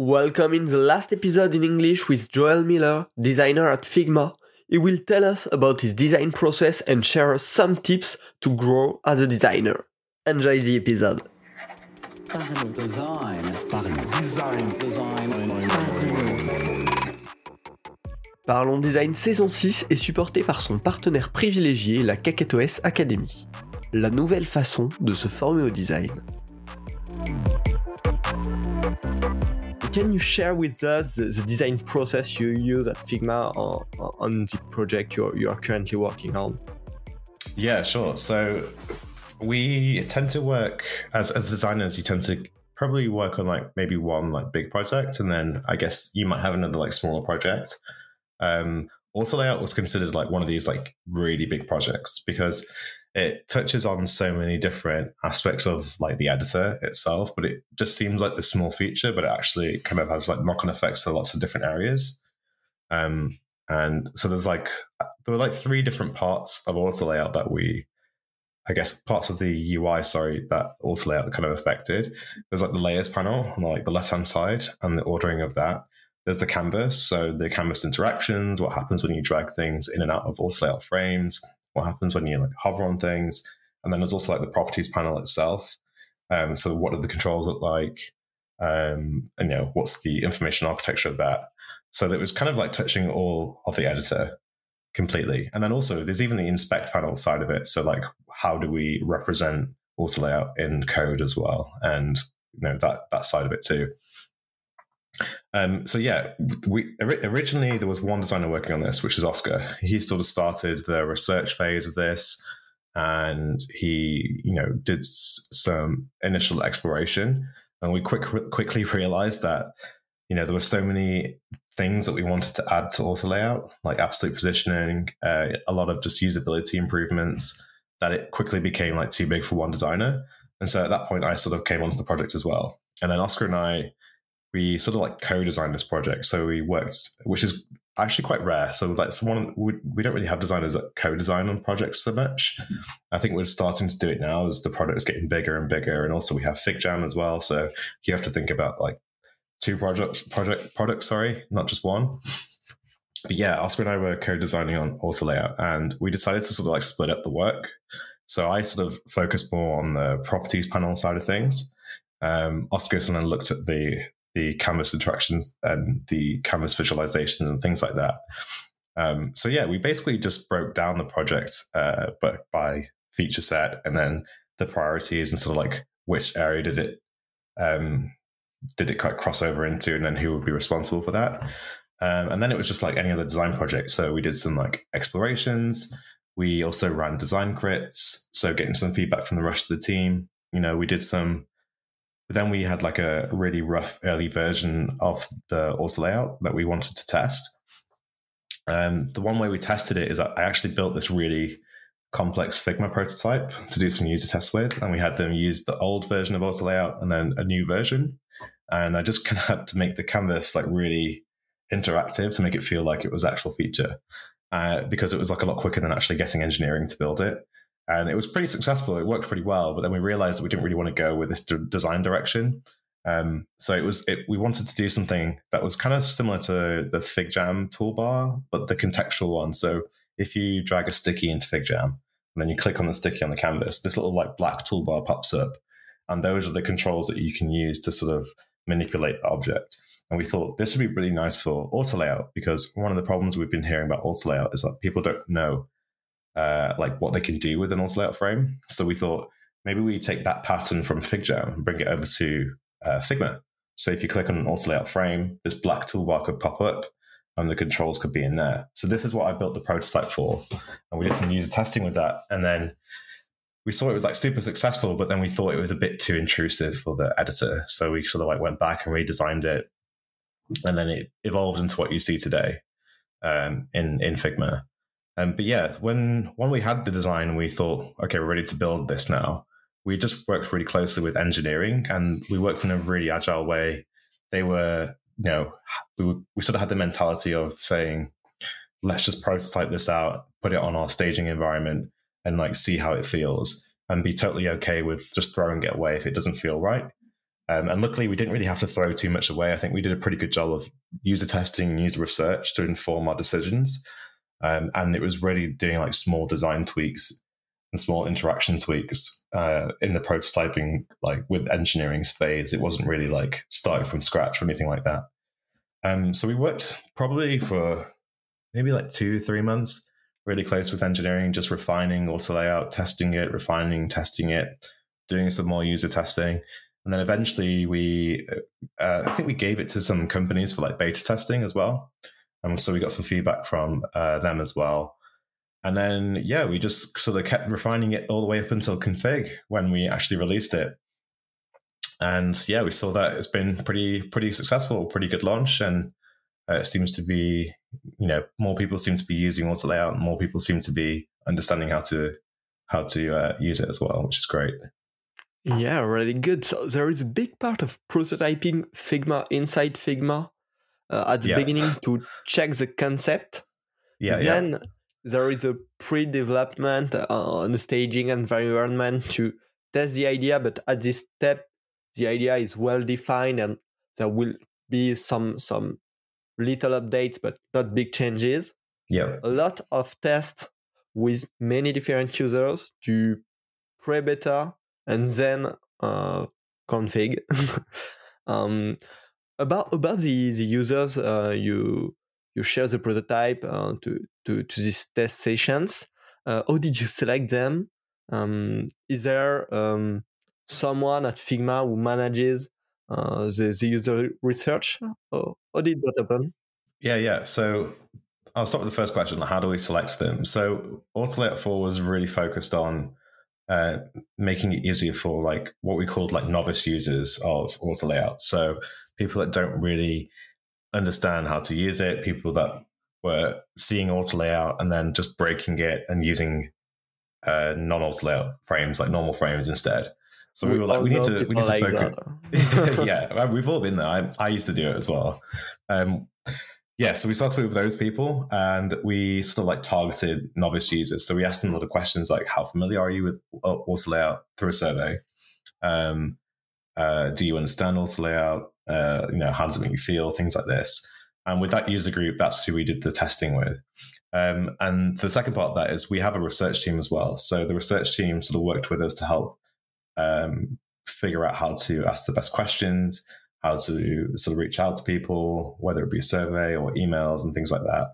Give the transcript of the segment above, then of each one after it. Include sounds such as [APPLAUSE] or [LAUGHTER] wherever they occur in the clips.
Welcome in the last episode in English with Joel Miller, designer at Figma. He will tell us about his design process and share us some tips to grow as a designer. Enjoy the episode. Design. Design. Design. Parlons Design saison 6 est supporté par son partenaire privilégié, la Academy. La nouvelle façon de se former au design. Can you share with us the, the design process you use at Figma on, on the project you're, you're currently working on? Yeah, sure. So we tend to work as as designers. You tend to probably work on like maybe one like big project, and then I guess you might have another like smaller project. Um, Auto layout was considered like one of these like really big projects because it touches on so many different aspects of like the editor itself, but it just seems like the small feature, but it actually kind of has like knock on effects to lots of different areas. Um, and so there's like there were like three different parts of auto layout that we I guess parts of the UI, sorry, that auto layout kind of affected. There's like the layers panel on like the left hand side and the ordering of that. There's the canvas, so the canvas interactions, what happens when you drag things in and out of auto layout frames, what happens when you like hover on things, and then there's also like the properties panel itself. Um, so what do the controls look like? Um, and you know what's the information architecture of that? So that was kind of like touching all of the editor completely. And then also there's even the inspect panel side of it. So like how do we represent auto layout in code as well? And you know that that side of it too. Um, so yeah, we originally there was one designer working on this, which is Oscar. He sort of started the research phase of this, and he you know did some initial exploration, and we quick quickly [LAUGHS] realized that you know there were so many things that we wanted to add to auto layout, like absolute positioning, uh, a lot of just usability improvements, that it quickly became like too big for one designer. And so at that point, I sort of came onto the project as well. And then Oscar and I we sort of like co-designed this project. So we worked, which is actually quite rare. So like someone we, we don't really have designers that co-design on projects so much. I think we're starting to do it now as the product is getting bigger and bigger, and also we have FigJam as well. So you have to think about like two projects, project products, sorry, not just one. But yeah, Oscar and I were co-designing on auto layout, and we decided to sort of like split up the work. So I sort of focused more on the properties panel side of things. Um, Oscar and I looked at the the canvas interactions and the canvas visualizations and things like that. Um, so yeah, we basically just broke down the project, uh, but by feature set and then the priorities and sort of like which area did it um, did it quite cross over into, and then who would be responsible for that. Um, and then it was just like any other design project. So we did some like explorations. We also ran design crits, so getting some feedback from the rest of the team. You know, we did some then we had like a really rough early version of the auto layout that we wanted to test. Um, the one way we tested it is I actually built this really complex Figma prototype to do some user tests with, and we had them use the old version of auto layout and then a new version. And I just [LAUGHS] kind of had to make the canvas like really interactive to make it feel like it was actual feature, uh, because it was like a lot quicker than actually getting engineering to build it and it was pretty successful. It worked pretty well, but then we realized that we didn't really want to go with this design direction. Um, so it was it, we wanted to do something that was kind of similar to the FigJam toolbar, but the contextual one. So if you drag a sticky into FigJam and then you click on the sticky on the canvas, this little like black toolbar pops up, and those are the controls that you can use to sort of manipulate the object. And we thought this would be really nice for auto layout because one of the problems we've been hearing about auto layout is that people don't know uh, like what they can do with an auto layout frame. So we thought maybe we take that pattern from FigJam and bring it over to uh, Figma. So if you click on an auto layout frame, this black toolbar could pop up and the controls could be in there. So this is what I built the prototype for. And we did some user testing with that. And then we saw it was like super successful, but then we thought it was a bit too intrusive for the editor. So we sort of like went back and redesigned it. And then it evolved into what you see today um, in, in Figma. Um, but yeah, when when we had the design, we thought, okay, we're ready to build this now. We just worked really closely with engineering, and we worked in a really agile way. They were, you know, we, we sort of had the mentality of saying, let's just prototype this out, put it on our staging environment, and like see how it feels, and be totally okay with just throwing it away if it doesn't feel right. Um, and luckily, we didn't really have to throw too much away. I think we did a pretty good job of user testing and user research to inform our decisions. Um, and it was really doing like small design tweaks and small interaction tweaks uh, in the prototyping, like with engineering's phase. It wasn't really like starting from scratch or anything like that. Um, so we worked probably for maybe like two, three months, really close with engineering, just refining auto layout, testing it, refining, testing it, doing some more user testing. And then eventually we, uh, I think we gave it to some companies for like beta testing as well. And so we got some feedback from uh, them as well. And then, yeah, we just sort of kept refining it all the way up until config when we actually released it. And yeah, we saw that it's been pretty, pretty successful, pretty good launch. And uh, it seems to be, you know, more people seem to be using auto layout, and more people seem to be understanding how to how to uh, use it as well, which is great. Yeah, really good. So there is a big part of prototyping Figma inside Figma at the Yeah. beginning to check the concept. Yeah, then yeah, there is a pre-development uh, on the staging environment to test the idea, but at this step, the idea is well defined and there will be some some little updates, but not big changes. yeah, A lot of tests with many different users to pre-beta and then uh, config. [LAUGHS] um, about about the the users, uh, you you share the prototype uh, to to to these test sessions. Uh, how did you select them? Um, is there um, someone at Figma who manages uh, the, the user research? Or how did that happen? yeah, yeah. So I'll start with the first question: How do we select them? So Auto Layout Four was really focused on uh, making it easier for like what we called like novice users of Auto Layout. So people that don't really understand how to use it, people that were seeing Auto Layout and then just breaking it and using uh, non-Auto Layout frames like normal frames instead. So we, were like, we need to we need to focus. [LAUGHS] [LAUGHS] yeah, we've all been there. I, I used to do it as well. Um, yeah, so we started with those people and we sort of like targeted novice users. So we asked them a lot of questions like, how familiar are you with auto layout through a survey? Um, uh, do you understand auto layout? Uh, you know, how does it make you feel? Things like this. And with that user group, that's who we did the testing with. Um, and the second part of that is we have a research team as well. So the research team sort of worked with us to help um, figure out how to ask the best questions, how to sort of reach out to people, whether it be a survey or emails and things like that.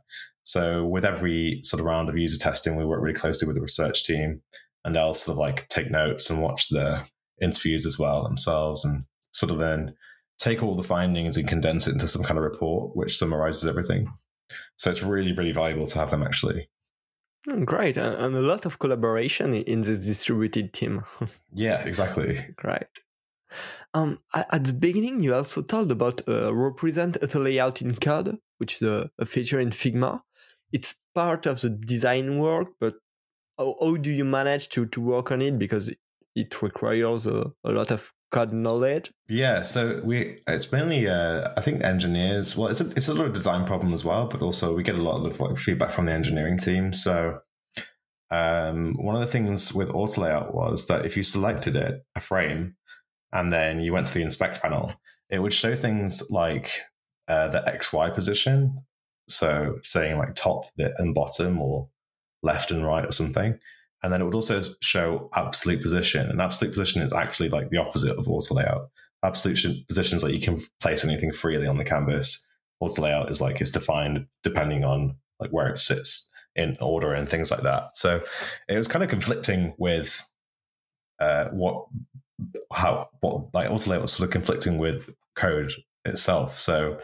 So with every sort of round of user testing, we work really closely with the research team and they'll sort of like take notes and watch the interviews as well themselves and sort of then take all the findings and condense it into some kind of report which summarizes everything. So it's really, really valuable to have them actually. Mm, Great, and a lot of collaboration in this distributed team. [LAUGHS] Yeah, exactly. Great. Um, at the beginning, you also told about uh, represent a layout in code, which is a, a feature in Figma. It's part of the design work, but how, how do you manage to, to work on it? Because it requires a, a lot of knowledge. Yeah, so we it's mainly uh, I think engineers. Well, it's a it's a lot of design problem as well, but also we get a lot of like, feedback from the engineering team. So um, one of the things with auto layout was that if you selected it a frame and then you went to the inspect panel, it would show things like uh, the X Y position. So saying like top and bottom or left and right or something. And then it would also show absolute position. And absolute position is actually like the opposite of auto layout. Absolute position is like you can place anything freely on the canvas. Auto layout is like it's defined depending on like where it sits in order and things like that. So it was kind of conflicting with uh, what how what like auto layout was sort of conflicting with code itself. So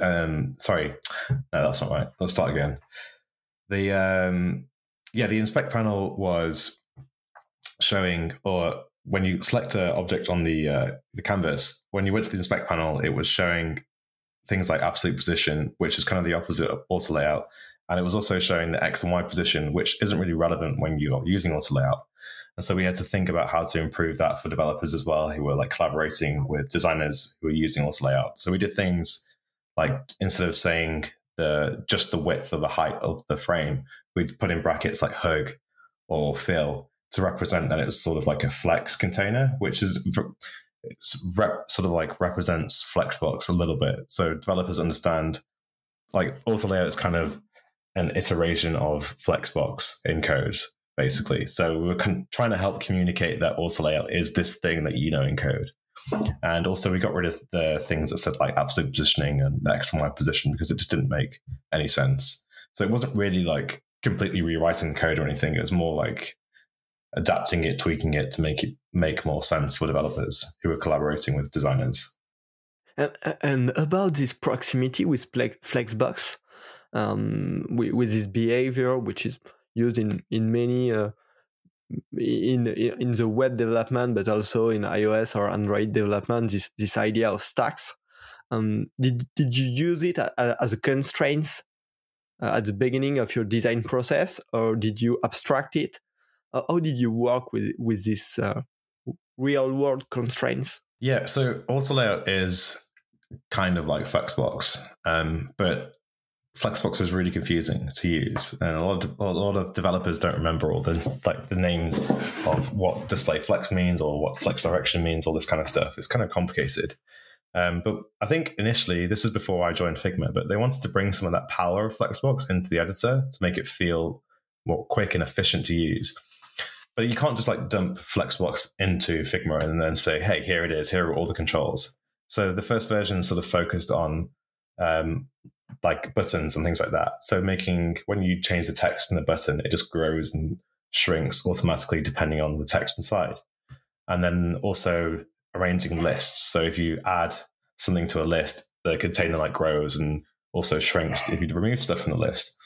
um, sorry, no, that's not right. Let's start again. The um, yeah, the inspect panel was showing, or when you select an object on the uh, the canvas, when you went to the inspect panel, it was showing things like absolute position, which is kind of the opposite of auto layout, and it was also showing the x and y position, which isn't really relevant when you are using auto layout. And so we had to think about how to improve that for developers as well, who were like collaborating with designers who were using auto layout. So we did things like instead of saying the just the width or the height of the frame, we'd put in brackets like hug or fill to represent that it's sort of like a flex container, which is it's rep, sort of like represents Flexbox a little bit. So developers understand like auto layout is kind of an iteration of Flexbox in code, basically. So we are con- trying to help communicate that auto layout is this thing that you know in code. And also, we got rid of the things that said like absolute positioning and X and Y position because it just didn't make any sense. So it wasn't really like completely rewriting code or anything. It was more like adapting it, tweaking it to make it make more sense for developers who are collaborating with designers. And, and about this proximity with Flexbox, um, with, with, this behavior, which is used in in many uh, in in the web development, but also in iOS or Android development, this this idea of stacks. Um, did did you use it as a constraint uh, at the beginning of your design process, or did you abstract it? Uh, how did you work with with this uh, real world constraints? Yeah, so auto layout is kind of like Flexbox, um, but Flexbox is really confusing to use, and a lot of a lot of developers don't remember all the like the names of what display flex means or what flex direction means, all this kind of stuff. It's kind of complicated. Um, but I think initially, this is before I joined Figma, but they wanted to bring some of that power of Flexbox into the editor to make it feel more quick and efficient to use. But you can't just like dump Flexbox into Figma and then say, "Hey, here it is. Here are all the controls." So the first version sort of focused on um, like buttons and things like that. So making when you change the text in the button, it just grows and shrinks automatically depending on the text inside. And then also arranging lists. So if you add something to a list, the container like grows and also shrinks if you remove stuff from the list.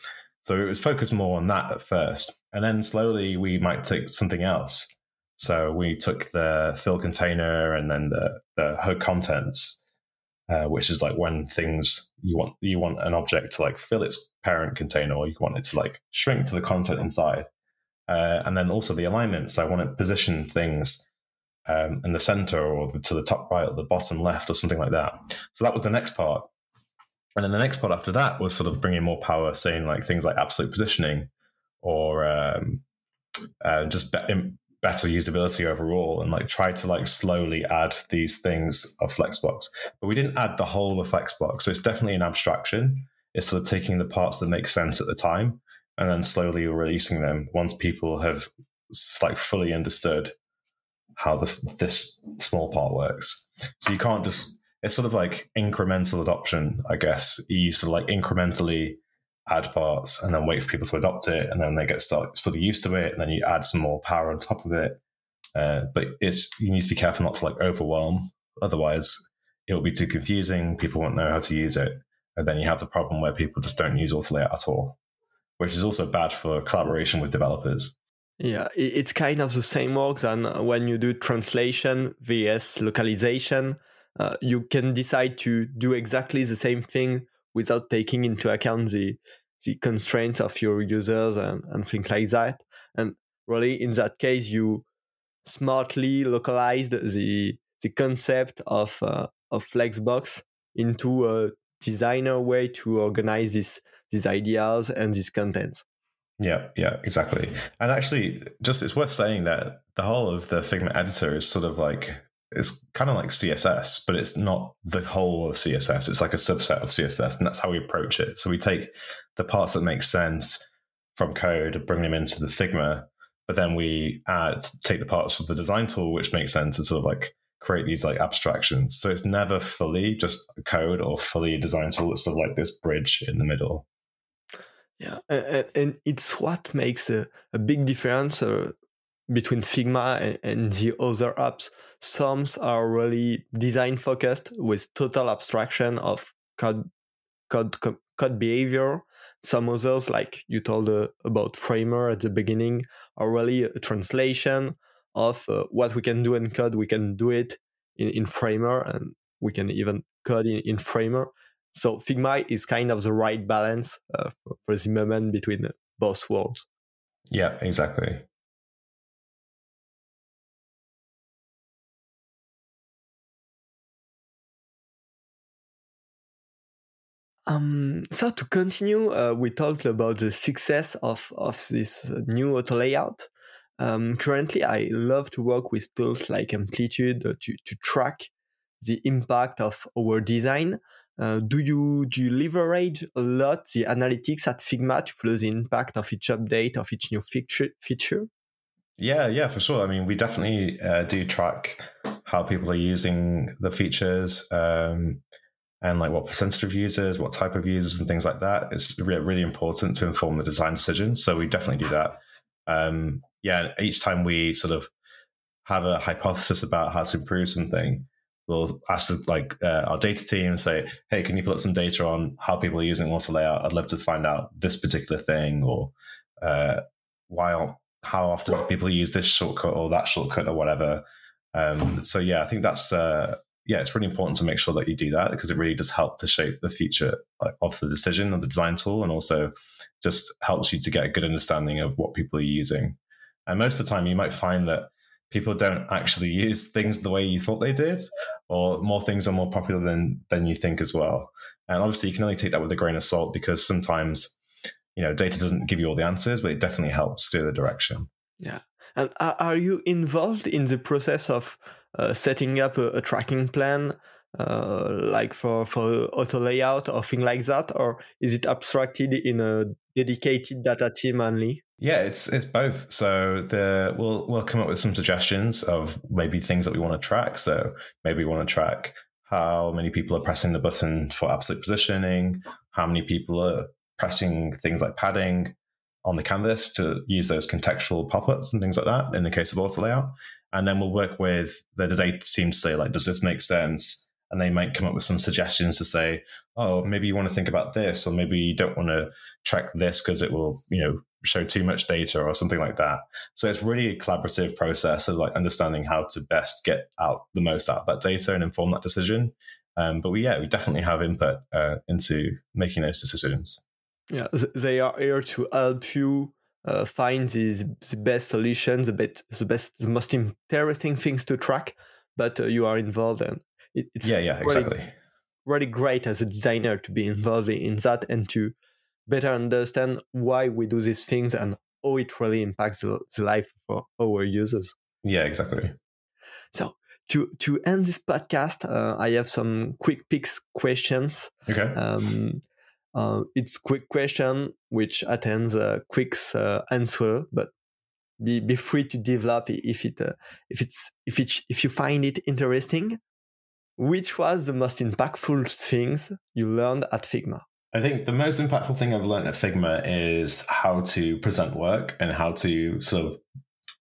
So it was focused more on that at first. And then slowly we might take something else. So we took the fill container and then the, the hug contents uh, which is like when things you want you want an object to like fill its parent container, or you want it to like shrink to the content inside, uh, and then also the alignment. So I want to position things um, in the center or the, to the top right or the bottom left or something like that. So that was the next part. And then the next part after that was sort of bringing more power, saying like things like absolute positioning or um, uh, just be- better usability overall and like try to like slowly add these things of flexbox but we didn't add the whole of flexbox so it's definitely an abstraction it's sort of taking the parts that make sense at the time and then slowly releasing them once people have like fully understood how the, this small part works. So you can't just it's sort of like incremental adoption i guess. You used to like incrementally add parts and then wait for people to adopt it and then they get start, sort of used to it and then you add some more power on top of it. Uh, but it's you need to be careful not to like overwhelm. Otherwise it will be too confusing. People won't know how to use it. And then you have the problem where people just don't use auto layout at all which is also bad for collaboration with developers yeah it's kind of the same work than when you do translation vs localization uh, you can decide to do exactly the same thing without taking into account the the constraints of your users and, and things like that. And really, in that case, you smartly localized the the concept of uh, of Flexbox into a designer way to organize these these ideas and these contents. Yeah, yeah, exactly. And actually, just it's worth saying that the whole of the Figma editor is sort of like it's kind of like CSS, but it's not the whole of CSS. It's like a subset of CSS, and that's how we approach it. So we take the parts that make sense from code and bring them into the Figma, but then we add take the parts of the design tool which makes sense and sort of like create these like abstractions. So it's never fully just code or fully design tool. It's sort of like this bridge in the middle. Yeah, and, and it's what makes a, a big difference uh, between Figma and, and, the other apps. Some are really design focused with total abstraction of code, code, code behavior. Some others, like you told uh, about Framer at the beginning, are really a translation of uh, what we can do in code. We can do it in, in Framer and we can even code in, in Framer. So Figma is kind of the right balance uh, for, for the moment between both worlds. Yeah, exactly. Um, so to continue, uh, we talked about the success of, of this new auto layout. Um, currently, I love to work with tools like Amplitude to, to track the impact of our design. Uh, do you do you leverage a lot the analytics at Figma to follow the impact of each update of each new feature? feature? Yeah, yeah, for sure. I mean, we definitely uh, do track how people are using the features um, and like what percentage of users, what type of users, and things like that. It's really, really important to inform the design decisions. So we definitely do that. Um, yeah, each time we sort of have a hypothesis about how to improve something, we'll ask the, like uh, our data team say, "Hey, can you put up some data on how people are using auto layout? I'd love to find out this particular thing, or uh, why how often people use this shortcut or that shortcut or whatever." Um, so yeah, I think that's uh, yeah, it's really important to make sure that you do that because it really does help to shape the future of the decision of the design tool, and also just helps you to get a good understanding of what people are using. And most of the time, you might find that people don't actually use things the way you thought they did, or more things are more popular than than you think as well. And obviously, you can only take that with a grain of salt because sometimes, you know, data doesn't give you all the answers, but it definitely helps steer the direction. Yeah. And are you involved in the process of uh, setting up a, a tracking plan, uh, like for for auto layout or thing like that, or is it abstracted in a dedicated data team only? Yeah, it's it's both. So the we'll we'll come up with some suggestions of maybe things that we want to track. So maybe we want to track how many people are pressing the button for absolute positioning, how many people are pressing things like padding on the canvas to use those contextual pop-ups and things like that in the case of auto layout. And then we'll work with the data team to say, like, does this make sense? And they might come up with some suggestions to say, oh, maybe you want to think about this, or maybe you don't want to track this because it will, you know, show too much data or something like that. So it's really a collaborative process of like understanding how to best get out the most out of that data and inform that decision. Um, but we, yeah, we definitely have input uh, into making those decisions. Yeah, they are here to help you uh, find the, the best solutions, the best, the best, the most interesting things to track. But uh, you are involved, and it, it's yeah, yeah, exactly. Really, really great as a designer to be involved in that and to better understand why we do these things and how it really impacts the, the life for our users. Yeah, exactly. So to to end this podcast, uh, I have some quick picks questions. Okay. Um, uh, it's quick question which attends a quick uh, answer, but be, be free to develop if it uh, if it's if it if you find it interesting. Which was the most impactful things you learned at Figma? I think the most impactful thing I've learned at Figma is how to present work and how to sort of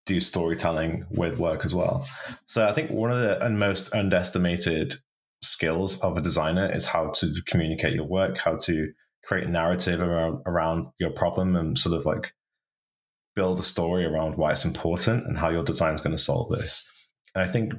do storytelling with work as well. So I think one of the most underestimated skills of a designer is how to communicate your work, how to create a narrative around around your problem and sort of like build a story around why it's important and how your design is going to solve this. And I think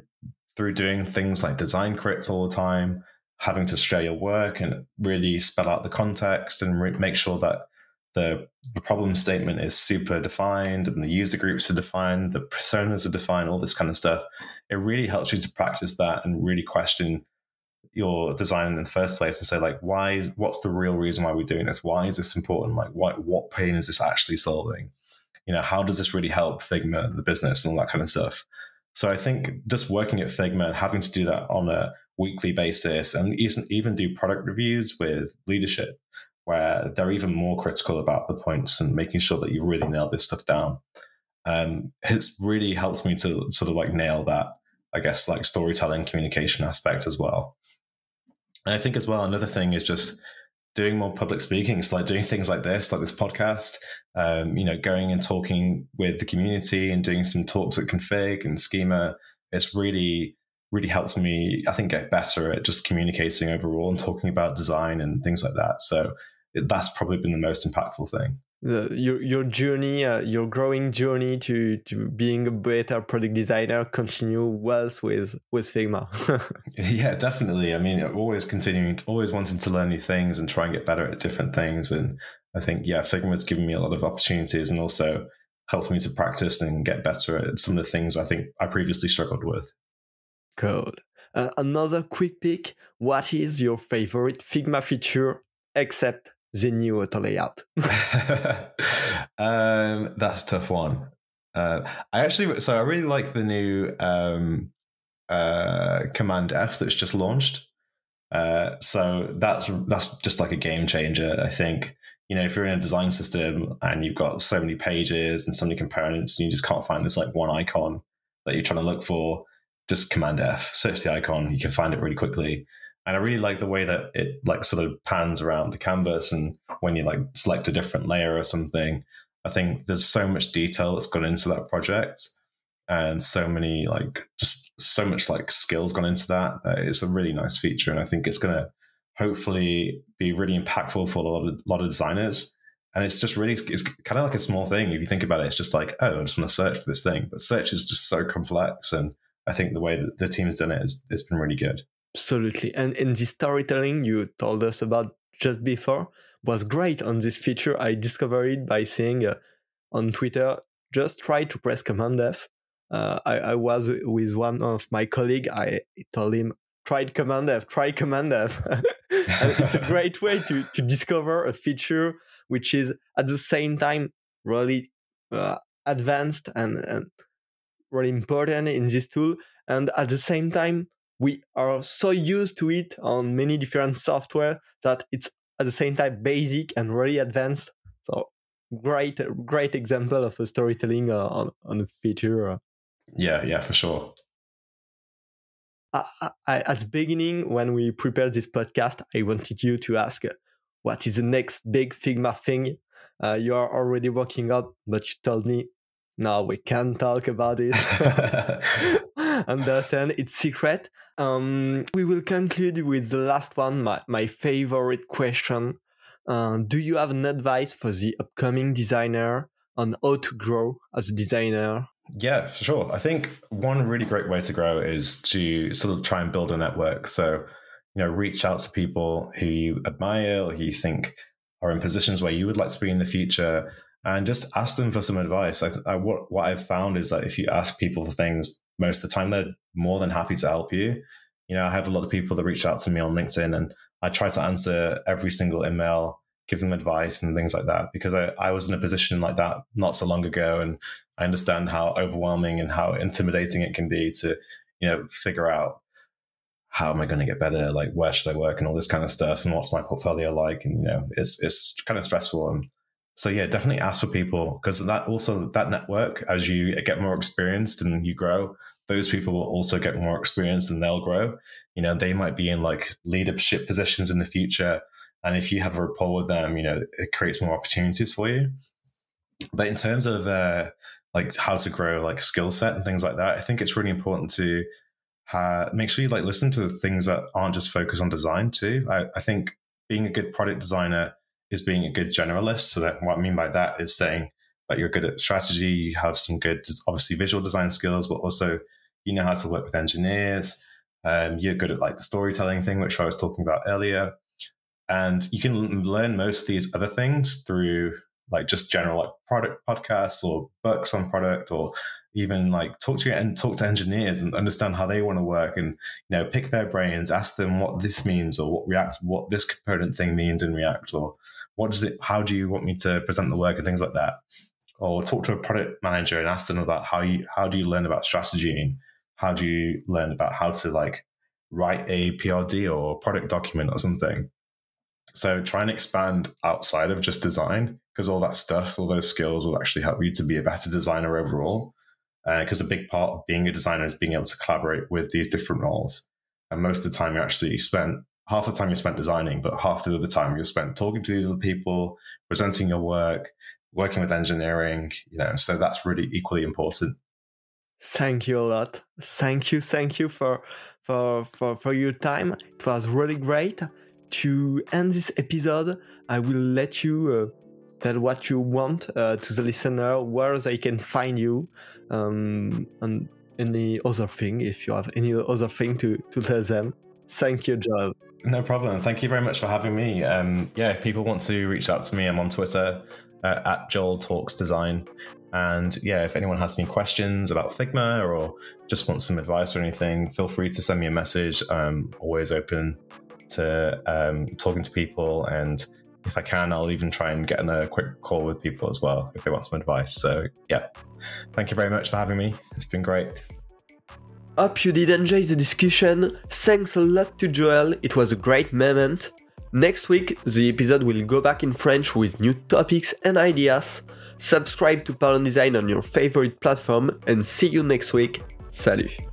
through doing things like design crits all the time, having to share your work and really spell out the context and re- make sure that the, the problem statement is super defined and the user groups are defined, the personas are defined, all this kind of stuff. It really helps you to practice that and really question your design in the first place and say like why is, what's the real reason why we're doing this? Why is this important? Like what what pain is this actually solving? You know how does this really help figma the business and all that kind of stuff? So i think just working at figma and having to do that on a weekly basis and even even do product reviews with leadership where they're even more critical about the points and making sure that you really nail this stuff down um, it's really helps me to sort of like nail that i guess like storytelling communication aspect as well and I think as well, another thing is just doing more public speaking. So like doing things like this, like this podcast, um, you know, going and talking with the community and doing some talks at config and schema. It's really, really helps me, I think, get better at just communicating overall and talking about design and things like that. So that's probably been the most impactful thing the, your your journey, uh, your growing journey to to being a better product designer continue well with with Figma. [LAUGHS] yeah, definitely. I mean, always continuing, to, always wanting to learn new things and try and get better at different things. And I think yeah, Figma's given me a lot of opportunities and also helped me to practice and get better at some of the things I think I previously struggled with. Cool. Uh, another quick pick. What is your favorite Figma feature except the new auto layout? [LAUGHS] [LAUGHS] um, that's tough one. Uh, I actually, so I really like the new um, uh, Command F that's just launched. Uh, so that's that's just like a game changer. I think you know if you're in a design system and you've got so many pages and so many components, and you just can't find this like one icon that you're trying to look for, just Command F, search the icon, you can find it really quickly. And I really like the way that it like sort of pans around the canvas, and when you like select a different layer or something, I think there's so much detail that's gone into that project and so many like just so much like skills gone into that. Uh, it's a really nice feature, and I think it's going to hopefully be really impactful for a lot of, lot of designers. And it's just really it's kind of like a small thing if you think about it. It's just like oh, I just want to search for this thing, but search is just so complex, and I think the way that the team has done it is it's been really good. Absolutely, and in the storytelling you told us about just before was great on this feature. I discovered it by saying uh, on Twitter, just try to press Command F uh, I, I, was with one of my colleague. I told him, try Command F, try Command F. [LAUGHS] it's a [LAUGHS] great way to, to discover a feature which is at the same time really uh, advanced and, and really important in this tool. And at the same time, we are so used to it on many different software that it's at the same time basic and really advanced. So great, great example of a storytelling uh, on, on a feature. Uh, yeah, yeah, for sure. I, I, at the beginning, when we prepared this podcast, I wanted you to ask uh, what is the next big Figma thing uh, you are already working on, but you told me, no, we can't talk about it. [LAUGHS] Understand? It's secret. Um, we will conclude with the last one, my, my favorite question. Uh, do you have an advice for the upcoming designer on how to grow as a designer yeah, for sure. I think one really great way to grow is to sort of try and build a network. So, you know, reach out to people who you admire or who you think are in positions where you would like to be in the future and just ask them for some advice. I, I, what, what I've found is that if you ask people for things, most of the time they're more than happy to help you. You know, I have a lot of people that reach out to me on LinkedIn and I try to answer every single email give them advice and things like that because I, I was in a position like that not so long ago and I understand how overwhelming and how intimidating it can be to, you know, figure out how am I going to get better? Like, where should I work and all this kind of stuff? And what's my portfolio like? And, you know, it's, it's kind of stressful. And so, yeah, definitely ask for people because that also, that network, as you get more experienced and you grow, those people will also get more experienced and they'll grow. You know, they might be in like leadership positions in the future and if you have a rapport with them, you know, it creates more opportunities for you. But in terms of uh, like how to grow like skill set and things like that, I think it's really important to uh, make sure you like listen to the things that aren't just focused on design too. I, I think being a good product designer is being a good generalist. So that what I mean by that is saying that you're good at strategy, you have some good, obviously visual design skills, but also you know how to work with engineers. Um, you're good at like the storytelling thing, which I was talking about earlier. And you can learn most of these other things through like just general like product podcasts or books on product or even like talk to and talk to engineers and understand how they want to work and you know pick their brains ask them what this means or what react what this component thing means in react or what does it how do you want me to present the work and things like that or talk to a product manager and ask them about how you how do you learn about strategy and how do you learn about how to like write a prd or product document or something so try and expand outside of just design because all that stuff, all those skills will actually help you to be a better designer overall. Because uh, a big part of being a designer is being able to collaborate with these different roles. And most of the time, you actually spent half the time you spent designing, but half the other time you spent talking to these other people, presenting your work, working with engineering. You know, so that's really equally important. Thank you a lot. Thank you, thank you for for for, for your time. It was really great to end this episode, I will let you uh, tell what you want uh, to the listener, where they can find you, um, and any other thing, if you have any other thing to, to tell them. Thank you, Joel. No problem. Thank you very much for having me. Um, yeah, if people want to reach out to me, I'm on Twitter uh, at Joel Talks Design. And yeah, if anyone has any questions about Figma or just wants some advice or anything, feel free to send me a message. I'm always open to um, talking to people and if I can, I'll even try and get in a quick call with people as well if they want some advice. So yeah, thank you very much for having me. It's been great. Hope you did enjoy the discussion. Thanks a lot to Joel. It was a great moment. Next week, the episode will go back in French with new topics and ideas. Subscribe to Parlons Design on your favorite platform and see you next week. Salut!